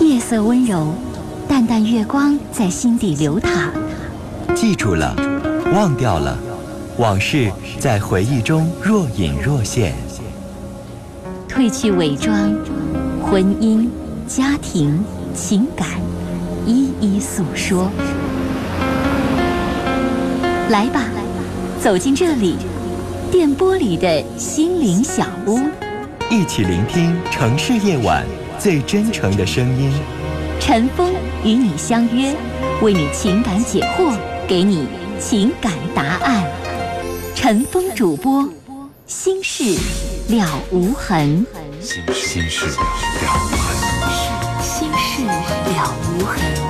夜色温柔，淡淡月光在心底流淌。记住了，忘掉了，往事在回忆中若隐若现。褪去伪装，婚姻、家庭、情感，一一诉说。来吧，走进这里，电波里的心灵小屋，一起聆听城市夜晚最真诚的声音。陈峰与你相约，为你情感解惑，给你情感答案。陈峰主播，心事了无痕。心心事了无痕。心事了无痕。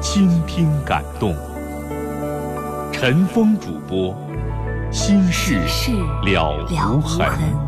倾听感动，陈峰主播，心事了无痕。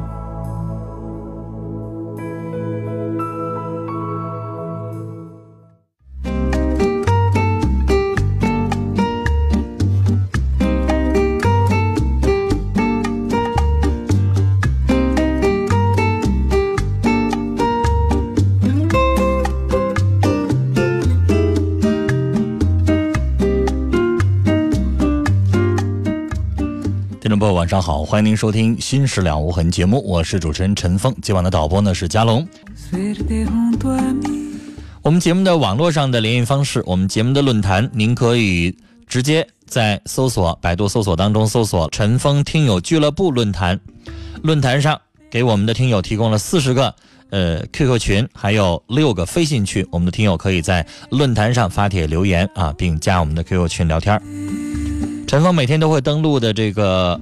上好，欢迎您收听《心事了无痕》节目，我是主持人陈峰。今晚的导播呢是佳龙。我们节目的网络上的联系方式，我们节目的论坛，您可以直接在搜索百度搜索当中搜索“陈峰听友俱乐部论坛”。论坛上给我们的听友提供了四十个呃 QQ 群，还有六个飞信群，我们的听友可以在论坛上发帖留言啊，并加我们的 QQ 群聊天。陈峰每天都会登录的这个。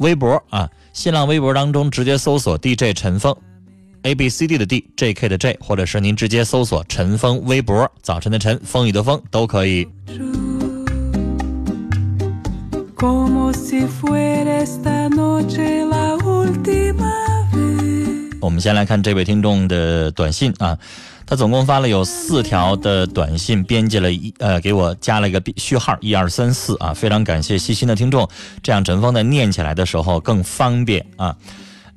微博啊，新浪微博当中直接搜索 DJ 陈峰，A B C D 的 D，J K 的 J，或者是您直接搜索陈峰微博，早晨的晨，风雨的风都可以。我们先来看这位听众的短信啊。他总共发了有四条的短信，编辑了一呃，给我加了一个序号一二三四啊，非常感谢细心的听众，这样陈峰在念起来的时候更方便啊。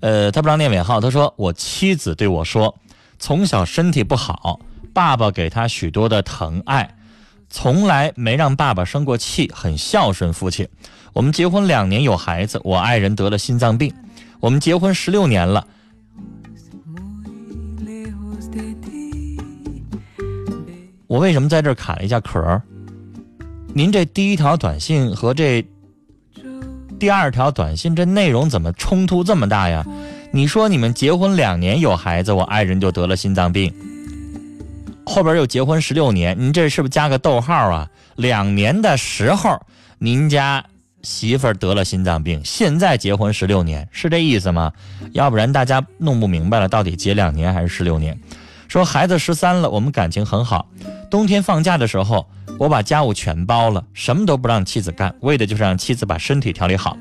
呃，他不让念尾号，他说我妻子对我说，从小身体不好，爸爸给他许多的疼爱，从来没让爸爸生过气，很孝顺父亲。我们结婚两年有孩子，我爱人得了心脏病，我们结婚十六年了。我为什么在这儿卡了一下壳？您这第一条短信和这第二条短信这内容怎么冲突这么大呀？你说你们结婚两年有孩子，我爱人就得了心脏病，后边又结婚十六年，您这是不是加个逗号啊？两年的时候，您家媳妇儿得了心脏病，现在结婚十六年，是这意思吗？要不然大家弄不明白了，到底结两年还是十六年？说孩子十三了，我们感情很好。冬天放假的时候，我把家务全包了，什么都不让妻子干，为的就是让妻子把身体调理好。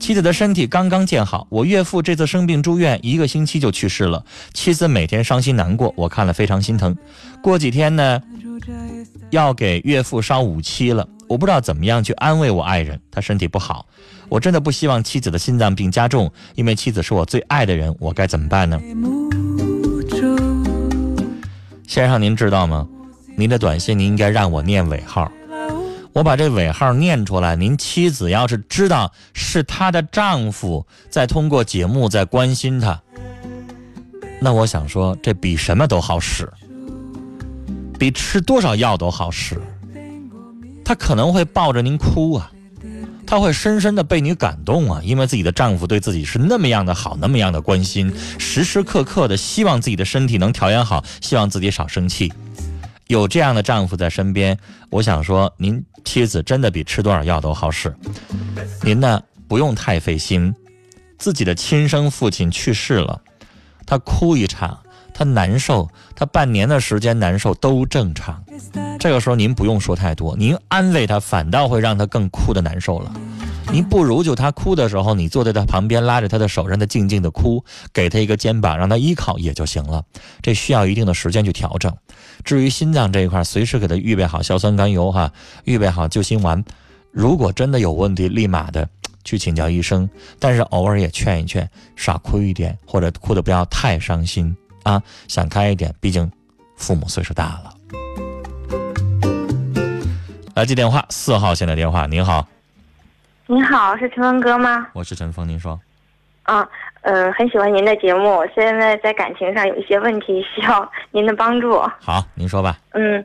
妻子的身体刚刚见好，我岳父这次生病住院，一个星期就去世了。妻子每天伤心难过，我看了非常心疼。过几天呢，要给岳父烧五七了，我不知道怎么样去安慰我爱人，他身体不好，我真的不希望妻子的心脏病加重，因为妻子是我最爱的人，我该怎么办呢？先生，您知道吗？您的短信您应该让我念尾号。我把这尾号念出来，您妻子要是知道是她的丈夫在通过节目在关心她，那我想说，这比什么都好使，比吃多少药都好使。她可能会抱着您哭啊，她会深深的被你感动啊，因为自己的丈夫对自己是那么样的好，那么样的关心，时时刻刻的希望自己的身体能调养好，希望自己少生气。有这样的丈夫在身边，我想说，您妻子真的比吃多少药都好使。您呢，不用太费心。自己的亲生父亲去世了，他哭一场，他难受，他半年的时间难受都正常。这个时候您不用说太多，您安慰他，反倒会让他更哭的难受了。您不如就他哭的时候，你坐在他旁边，拉着他的手，让他静静的哭，给他一个肩膀，让他依靠也就行了。这需要一定的时间去调整。至于心脏这一块，随时给他预备好硝酸甘油哈，预备好救心丸。如果真的有问题，立马的去请教医生。但是偶尔也劝一劝，少哭一点，或者哭的不要太伤心啊，想开一点。毕竟父母岁数大了。来接电话，四号线的电话，您好。您好，是陈峰哥吗？我是陈峰，您说。啊，呃，很喜欢您的节目，现在在感情上有一些问题，需要 您的帮助。好，您说吧。嗯，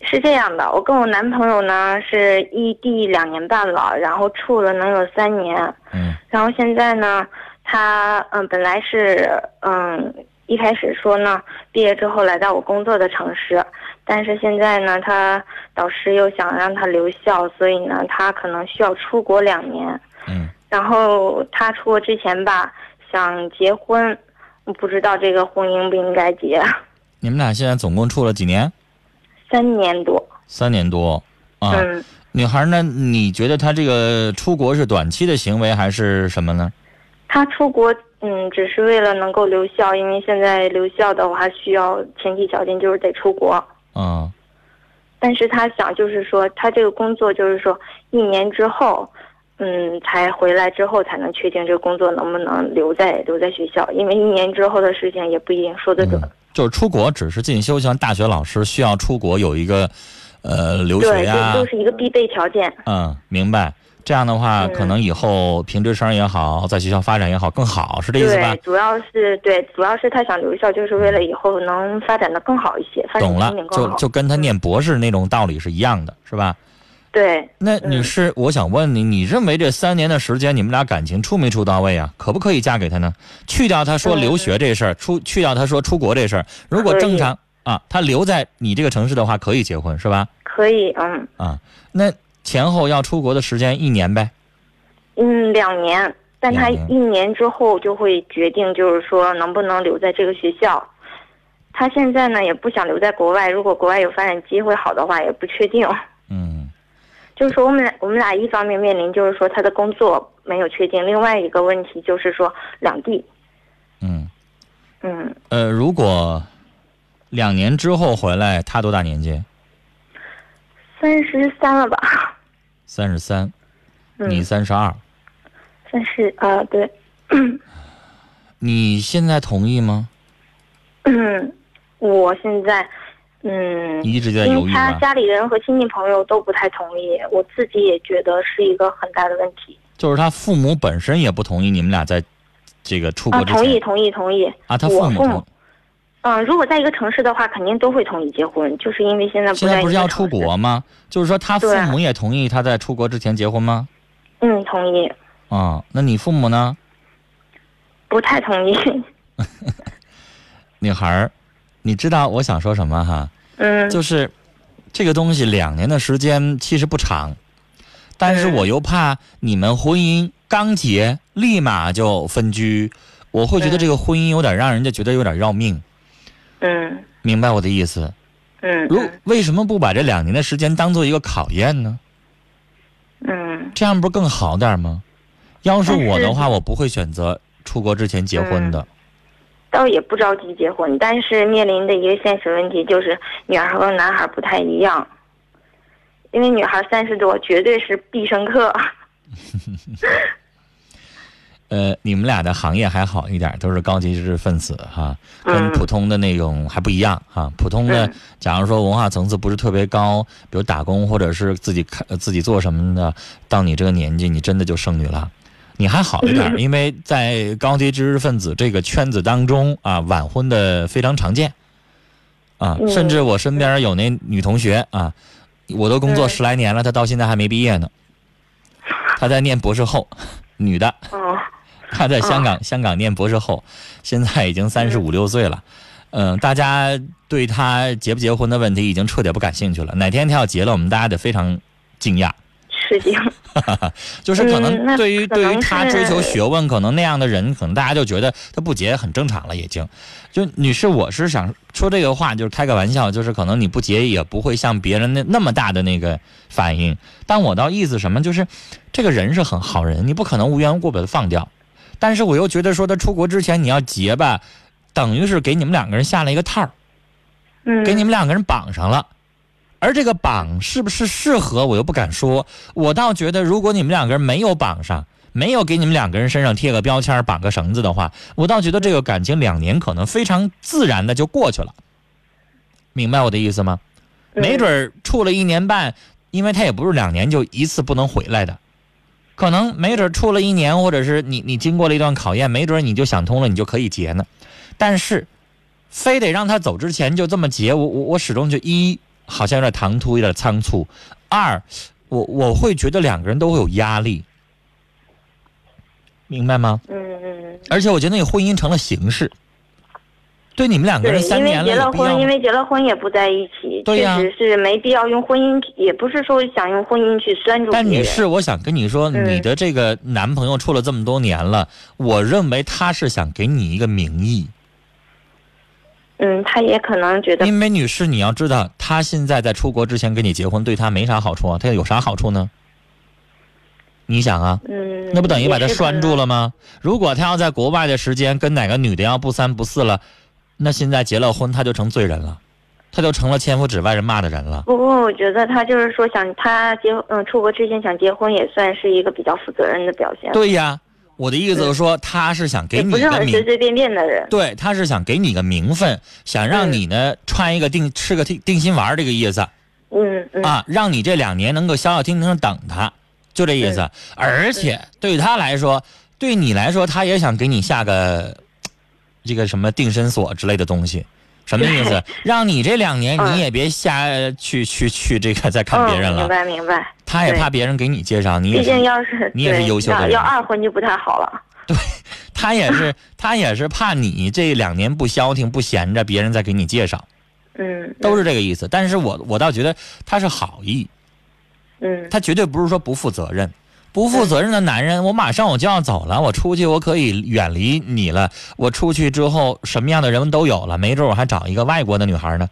是这样的，我跟我男朋友呢是异地两年半了，然后处了能有三年。嗯。然后现在呢，他嗯本来是嗯一开始说呢，毕业之后来到我工作的城市。但是现在呢，他导师又想让他留校，所以呢，他可能需要出国两年。嗯。然后他出国之前吧，想结婚，我不知道这个婚姻不应该结。你们俩现在总共处了几年？三年多。三年多。啊。嗯。女孩呢？你觉得他这个出国是短期的行为还是什么呢？他出国，嗯，只是为了能够留校，因为现在留校的话需要前提条件就是得出国。嗯，但是他想，就是说，他这个工作，就是说，一年之后，嗯，才回来之后才能确定这个工作能不能留在留在学校，因为一年之后的事情也不一定说得准。就是出国只是进修，像大学老师需要出国有一个，呃，留学呀，对，就是一个必备条件。嗯，明白。这样的话，可能以后评职称也好，在学校发展也好更好，是这意思吧？对，主要是对，主要是他想留校，就是为了以后能发展的更好一些，发展前景更好。就就跟他念博士那种道理是一样的，是吧？对。那女士，我想问你，你认为这三年的时间，你们俩感情处没处到位啊？可不可以嫁给他呢？去掉他说留学这事儿，出去掉他说出国这事儿，如果正常啊，他留在你这个城市的话，可以结婚，是吧？可以，嗯。啊，那。前后要出国的时间一年呗，嗯，两年，但他一年之后就会决定，就是说能不能留在这个学校。他现在呢也不想留在国外，如果国外有发展机会好的话，也不确定。嗯，就是说我们俩我们俩一方面面临就是说他的工作没有确定，另外一个问题就是说两地。嗯，嗯，呃，如果两年之后回来，他多大年纪？三十三了吧？三十三，你三十二。三十啊，对。你现在同意吗？嗯，我现在，嗯，一直在犹豫他家里人和亲戚朋友都不太同意，我自己也觉得是一个很大的问题。就是他父母本身也不同意你们俩在这个出国。同意，同意，同意。啊，他父母。嗯，如果在一个城市的话，肯定都会同意结婚，就是因为现在现在不是要出国吗？就是说他父母也同意他在出国之前结婚吗？嗯，同意。啊，那你父母呢？不太同意。女孩儿，你知道我想说什么哈？嗯。就是这个东西，两年的时间其实不长，但是我又怕你们婚姻刚结立马就分居，我会觉得这个婚姻有点让人家觉得有点要命。嗯，明白我的意思。嗯，如为什么不把这两年的时间当做一个考验呢？嗯，这样不是更好点吗？要是我的话，我不会选择出国之前结婚的。倒也不着急结婚，但是面临的一个现实问题就是，女孩和男孩不太一样。因为女孩三十多，绝对是必胜客。呃，你们俩的行业还好一点，都是高级知识分子哈，跟嗯普通的那种还不一样哈。普通的嗯，假如说文化层次不是特别高，比如打工或者是自己看呃自己做什么的，到你这个年纪，你真的就剩女了。你还好一点，因为在高级知识分子这个圈子当中啊，晚婚的非常常见啊，嗯甚至我身边有那女同学啊，我都工作嗯十来年了，她到现在还没毕业呢，她在念博士后，女的。她，在香港，香港念博士后，现在已经三十五六岁了。嗯、大家对他结不结婚的问题已经彻底不感兴趣了。哪天他要结了，我们大家得非常惊讶。吃惊。就是可能对于、对于他追求学问，可能那样的人，可能大家就觉得他不结很正常了，已经。就女士，我是想说这个话，就是开个玩笑，就是可能你不结也不会像别人那那么大的那个反应。但我倒意思什么，就是这个人是很好人，你不可能无缘无故把他放掉。但是我又觉得说他出国之前你要结吧，等于是给你们两个人下了一个套儿嗯，给你们两个人绑上了。而这个绑是不是适合，我又不敢说。我倒觉得，如果你们两个人没有绑上，没有给你们两个人身上贴个标签、绑个绳子的话，我倒觉得这个感情两年可能非常自然的就过去了。明白我的意思吗？嗯没准处了一年半，因为他也不是两年就一次不能回来的，可能没准处了一年，或者是你你经过了一段考验，没准你就想通了，你就可以结呢。但是，非得让他走之前就这么结，我我我始终就一好像有点唐突，有点仓促；二，我我会觉得两个人都会有压力，明白吗？嗯嗯，而且我觉得那个婚姻成了形式，对你们两个，人三年有必要结了婚，因？为结了婚也不在一起，对呀确实是没必要用婚姻，也不是说想用婚姻去拴住。但女士，我想跟你说，嗯你的这个男朋友处了这么多年了，我认为他是想给你一个名义。嗯，他也可能觉得，因为女士，你要知道，他现在在出国之前跟你结婚，对他没啥好处啊，他有啥好处呢？你想啊，嗯，那不等于把他拴住了？吗？如果他要在国外的时间跟哪个女的要不三不四了，那现在结了婚，他就成罪人了，他就成了千夫指外人骂的人了。不过我觉得他就是说想他结嗯出国之前想结婚，也算是一个比较负责任的表现，对呀，我的意思是说，他是想给你个名很随随便便的人。对，他是想给你个名分，想让嗯你呢穿一个定吃个定定心丸儿这个意思嗯嗯啊，让你这两年能够消消停停地等他，就这意思。而且对他来说，对你来说，他也想给你下个这个什么定身锁之类的东西。什么意思？让你这两年嗯你也别瞎去去去这个 再看别人了、明，白明白。他也怕别人给你介绍，你也毕竟是，要是你也是优秀的要二婚就不太好了。对 他也是他也是怕你这两年不消停不闲着，别人再给你介绍。嗯，都是这个意思。但是我我倒觉得他是好意，嗯他绝对不是说不负责任。不负责任的男人，我马上我就要走了，我出去我可以远离你了。我出去之后，什么样的人都有了，没准我还找一个外国的女孩呢，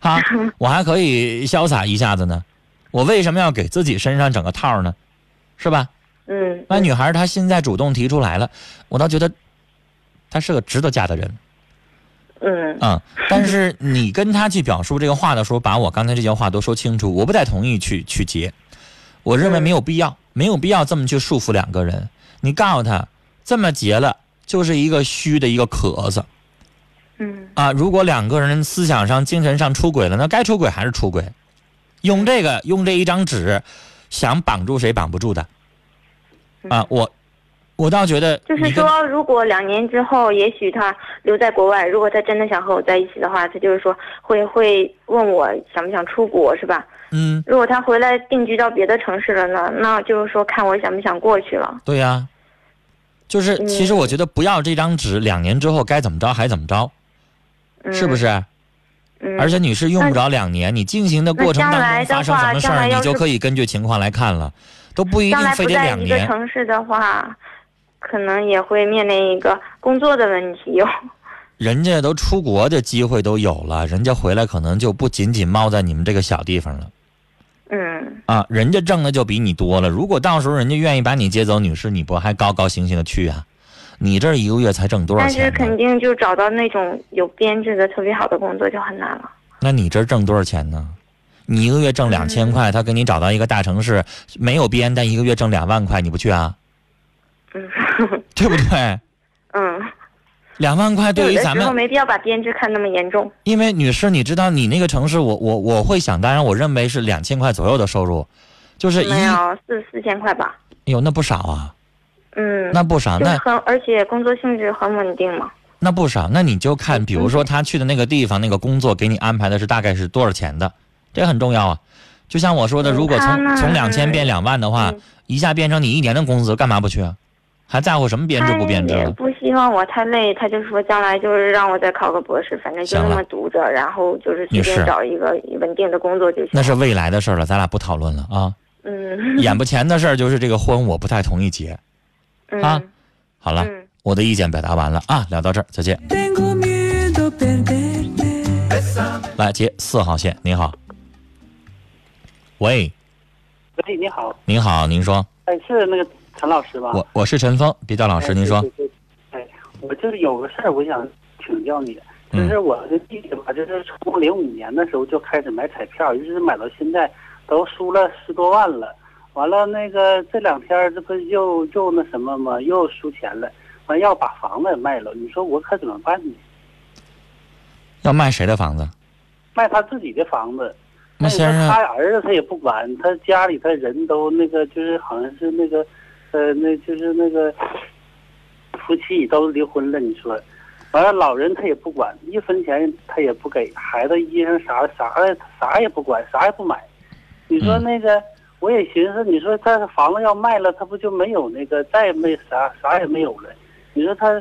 哈，我还可以潇洒一下子呢。我为什么要给自己身上整个套呢？是吧？嗯，那女孩她现在主动提出来了，我倒觉得她是个值得嫁的人。嗯啊、但是你跟他去表述这个话的时候，把我刚才这些话都说清楚，我不太同意去去结，我认为没有必要，没有必要这么去束缚两个人。你告诉他，这么结了就是一个虚的一个壳子嗯啊。如果两个人思想上、精神上出轨了，那该出轨还是出轨。用这个，用这一张纸，想绑住谁绑不住的啊。我我倒觉得嗯就是说，如果两年之后，也许他留在国外，如果他真的想和我在一起的话，他就是说会会问我想不想出国，是吧？嗯，如果他回来定居到别的城市了呢，那就是说看我想不想过去了。对呀、就是嗯其实我觉得不要这张纸，两年之后该怎么着还怎么着，嗯、是不？是？嗯，而且女士用不着两年，你进行的过程当中发生什么事儿，你就可以根据情况来看了，都不一定非得在一个两年。城市的话，可能也会面临一个工作的问题哟。人家都出国的机会都有了，人家回来可能就不仅仅猫在你们这个小地方了嗯啊，人家挣的就比你多了。如果到时候人家愿意把你接走，女士，你不还高高兴兴的去啊？你这一个月才挣多少钱但是？肯定就找到那种有编制的特别好的工作就很难了。那你这挣多少钱呢？你一个月挣两千块，他给你找到一个大城市，没有编，但一个月挣两万块，你不去啊？嗯 对不对？嗯，两万块对于咱有的时候们，没必要把编制看那么严重。因为女士，你知道你那个城市，我我我会想当然，我认为是两千块左右的收入，就是一，没哎有四四千块吧？哎呦，那不少啊，嗯，那不少，那很，而且工作性质很稳定嘛。那不少，那你就看，比如说他去的那个地方，那个工作给你安排的是大概是多少钱的，这很重要啊。就像我说的，嗯如果从从两千变两万的话嗯，一下变成你一年的工资，干嘛不去啊？还在乎什么编制不编制了？他也不希望我太累，他就说将来就是让我再考个博士，反正就那么读着，然后就是随便找一个稳定的工作就行。那是未来的事儿了，咱俩不讨论了啊。嗯眼不 前的事儿就是这个婚，我不太同意结。嗯啊好了，嗯，我的意见表达完了啊，聊到这儿，再见。来接四号线，您好。喂，喂，你好，您好，您说，哎，是那个陈老师吧？我我是陈峰，别叫老师，哎您说对。对对哎，我就是有个事儿，我想请教你，就嗯是我的弟弟吧，就是从零五年的时候就开始买彩票，一直买到现在，都输了十多万了。完了，那个这两天这不又又那什么吗？又输钱了，完要把房子也卖了。你说我可怎么办呢？要卖谁的房子？卖他自己的房子。那先生他儿子他也不管，他家里他人都那个就是好像是那个，呃，那就是那个夫妻都离婚了。你说，完了老人他也不管，一分钱他也不给，孩子衣裳啥啥啥也不管，啥也不买。你说嗯那个，我也寻思，你说他房子要卖了，他不就没有那个再也没啥啥也没有了？你说他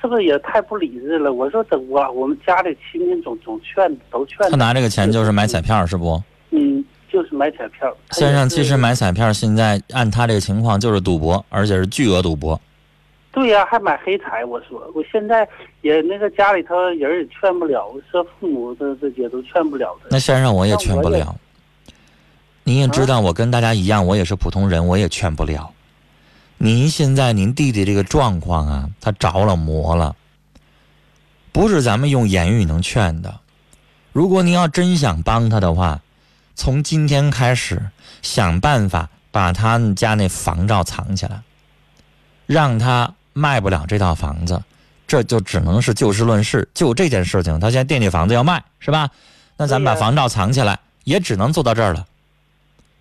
是不是也太不理智了？我说怎我我们家里亲戚总总劝都劝他拿这个钱就是买彩票，是不？嗯，就是买彩票。先生，其实买彩票现在按他这个情况就是赌博，而且是巨额赌博。对呀、还买黑彩。我说我现在也那个家里头人也劝不了，说父母这这也都劝不了的。那先生我也劝不了。您也知道，我跟大家一样，我也是普通人，我也劝不了。您现在您弟弟这个状况啊，他着了魔了，不是咱们用言语能劝的。如果您要真想帮他的话，从今天开始想办法把他们家那房照藏起来，让他卖不了这套房子，这就只能是就事论事。就这件事情，他现在惦记房子要卖，是吧？那咱们把房照藏起来，也只能做到这儿了，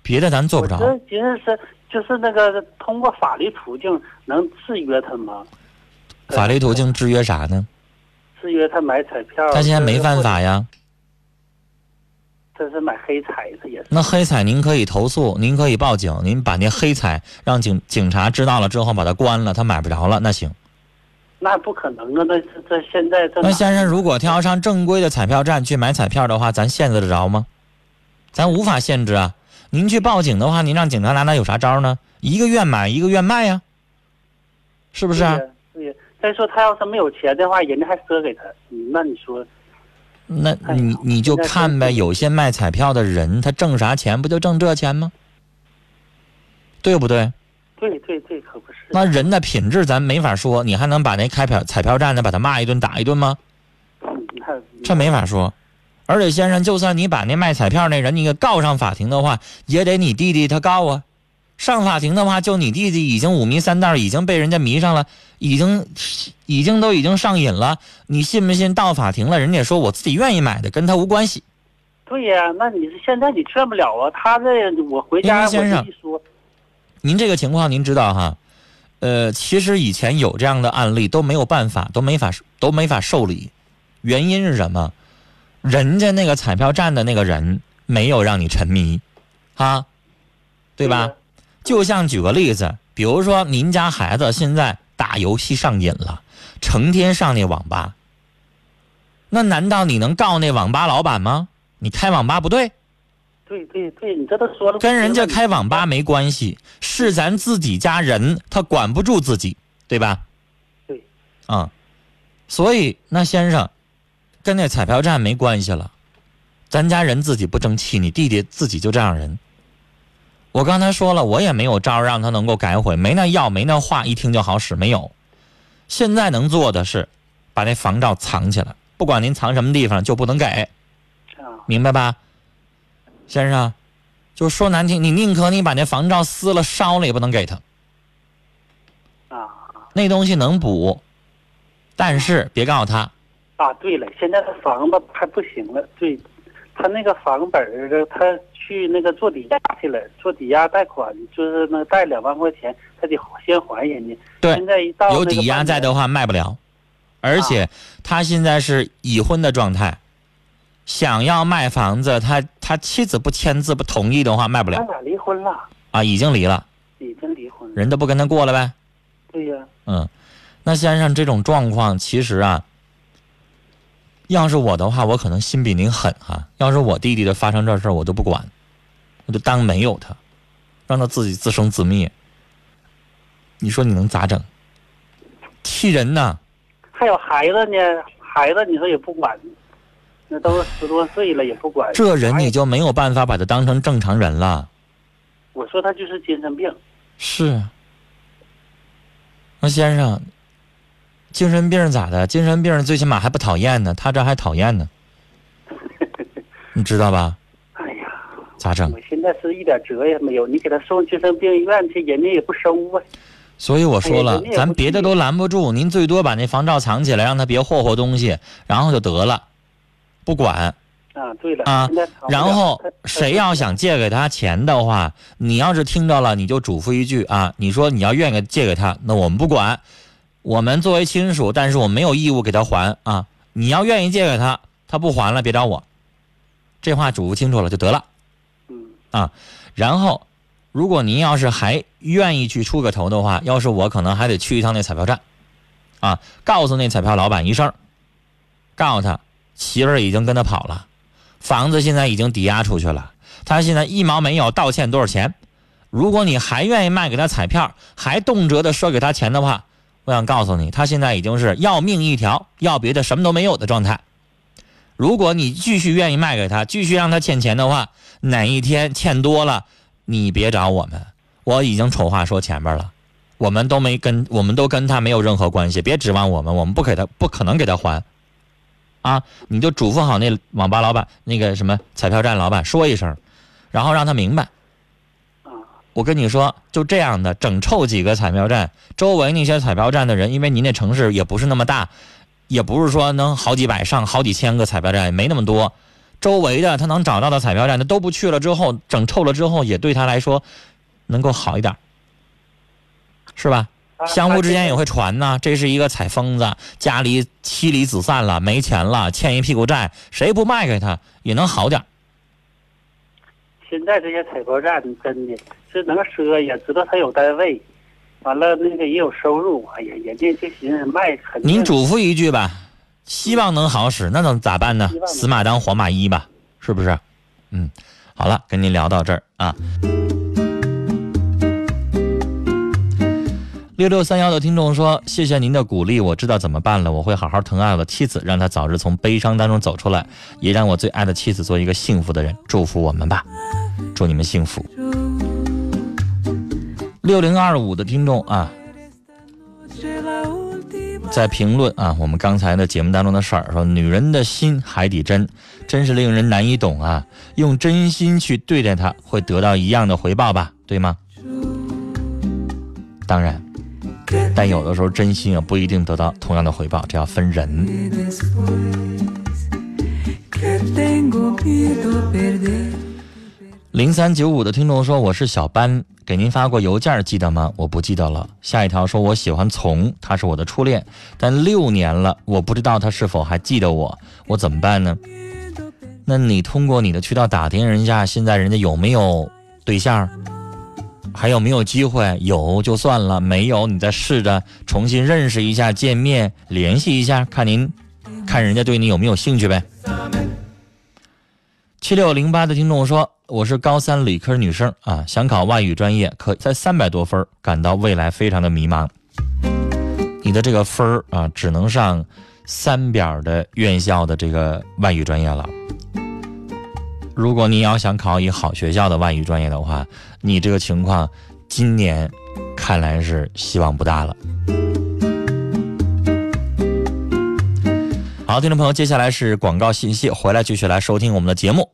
别的咱做不着。我这是就是那个通过法律途径能制约他吗？法律途径制约啥呢？制约他买彩票。他现在没犯法呀。这是买黑彩，他也是。那黑彩您可以投诉，您可以报警，您把那黑彩让警警察知道了之后把它关了，他买不着了，那行。那不可能啊！那这这现在这那先生，如果他要上正规的彩票站去买彩票的话，咱限制得着吗？咱无法限制啊。您去报警的话，您让警察拿他有啥招呢？一个愿买，一个愿卖呀，是不是啊？对呀对再说他要是没有钱的话，人家还赊给他。嗯那你说，那你你就看呗，有些卖彩票的人，他挣啥钱不就挣这钱吗？对不对？对对对，可不是。那人的品质咱没法说，你还能把那开票彩票站的把他骂一顿打一顿吗？这没法说。而且先生，就算你把那卖彩票那人你给告上法庭的话，也得你弟弟他告啊。上法庭的话，就你弟弟已经五迷三道，已经被人家迷上了，已经已经都已经上瘾了。你信不信？到法庭了，人家说我自己愿意买的，跟他无关系。对呀、那你是现在你劝不了啊。他这我回家我为先生这一说，您这个情况您知道哈？呃，其实以前有这样的案例都没有办法，都没法都没法受理。原因是什么？人家那个彩票站的那个人没有让你沉迷，啊，对吧？呀就像举个例子，比如说您家孩子现在打游戏上瘾了，成天上那网吧，那难道你能告那网吧老板吗？你开网吧不对，对对对，你这都说了，跟人家开网吧没关系，是咱自己家人他管不住自己，对吧？对。啊、所以那先生，跟那彩票站没关系了，咱家人自己不争气，你弟弟自己就这样人。我刚才说了，我也没有招让他能够改悔，没那药，没那话，一听就好使，没有。现在能做的是，把那房照藏起来，不管您藏什么地方，就不能给。啊，明白吧，先生？就说难听，你宁可你把那房照撕了烧了，也不能给他。啊，那东西能补，但是别告诉他，啊，对了，现在他房子还不行了，对，他那个房本儿，他去那个做抵押去了，做抵押贷款，就是那贷两万块钱，他得先还人家。对现在一到有抵押在的话卖不了，而且他现在是已婚的状态，想要卖房子，他他妻子不签字不同意的话卖不了。他俩离婚了，啊，已经离了，已经离婚了。人都不跟他过了呗。对呀、嗯，那先生这种状况，其实啊，要是我的话，我可能心比您狠哈、要是我弟弟的发生这事儿，我都不管，我就当没有他，让他自己自生自灭。你说你能咋整？气人呐！还有孩子呢，孩子你说也不管，那都十多岁了也不管。这人你就没有办法把他当成正常人了。我说他就是精神病，是。那先生，精神病咋的？精神病最起码还不讨厌呢，他这还讨厌呢，你知道吧？咋整我？现在是一点辙也没有。你给他送精神病院去，人家也不收啊。所以我说了咱别的都拦不住，您最多把那房照藏起来，让他别霍霍东西，然后就得了，不管。啊，对了，啊然后谁要想借给他钱的话，你要是听着了，你就嘱咐一句啊，你说你要愿意借给他，那我们不管，我们作为亲属，但是我没有义务给他还啊。你要愿意借给他，他不还了，别找我。这话嘱咐清楚了就得了。啊，然后，如果您要是还愿意去出个头的话，要是我可能还得去一趟那彩票站，啊，告诉那彩票老板一声，告诉他媳妇已经跟他跑了，房子现在已经抵押出去了，他现在一毛没有，道歉多少钱？如果你还愿意卖给他彩票，还动辄的赊给他钱的话，我想告诉你，他现在已经是要命一条，要别的什么都没有的状态。如果你继续愿意卖给他，继续让他欠钱的话，哪一天欠多了，你别找我们，我已经丑话说前边了，我们都没跟，我们都跟他没有任何关系，别指望我们，我们不给他，不可能给他还，啊，你就嘱咐好那网吧老板，那个什么彩票站老板说一声，然后让他明白。我跟你说，就这样的整臭几个彩票站，周围那些彩票站的人，因为您那城市也不是那么大，也不是说能好几百上好几千个彩票站，也没那么多。周围的他能找到的彩票站，他都不去了之后，整臭了之后，也对他来说能够好一点，是吧？相互之间也。会传呢，这是一个彩疯子，家里妻离子散了，没钱了，欠一屁股债，谁不卖给他也能好点。现在这些彩票站真的是能赊，也知道他有单位，完了那个也有收入，哎呀，人家就寻思卖肯定。您嘱咐一句吧，希望能好使，那能咋办呢死马当活马医吧，是不是？嗯，好了，跟您聊到这儿啊。六六三幺的听众说：“谢谢您的鼓励，我知道怎么办了，我会好好疼爱我的妻子，让她早日从悲伤当中走出来，也让我最爱的妻子做一个幸福的人。祝福我们吧，祝你们幸福。”六零二五的听众啊，在评论啊，我们刚才的节目当中的事儿，说女人的心海底针，真是令人难以懂啊。用真心去对待她，会得到一样的回报吧？对吗？当然，但有的时候真心啊不一定得到同样的回报，这要分人。零三九五的听众说：“我是小班，给您发过邮件，记得吗？我不记得了。”下一条说：“我喜欢从，他是我的初恋，但六年了，我不知道他是否还记得我，我怎么办呢？”那你通过你的渠道打听人家，现在人家有没有对象？还有没有机会？有就算了，没有你再试着重新认识一下，见面联系一下，看您看人家对你有没有兴趣呗。七六零八的听众说：“我是高三理科女生啊，想考外语专业，可才三百多分，感到未来非常的迷茫。你的这个分啊，只能上三表的院校的这个外语专业了。如果你要想考一好学校的外语专业的话，你这个情况今年看来是希望不大了。”好，听众朋友，接下来是广告信息，回来继续来收听我们的节目。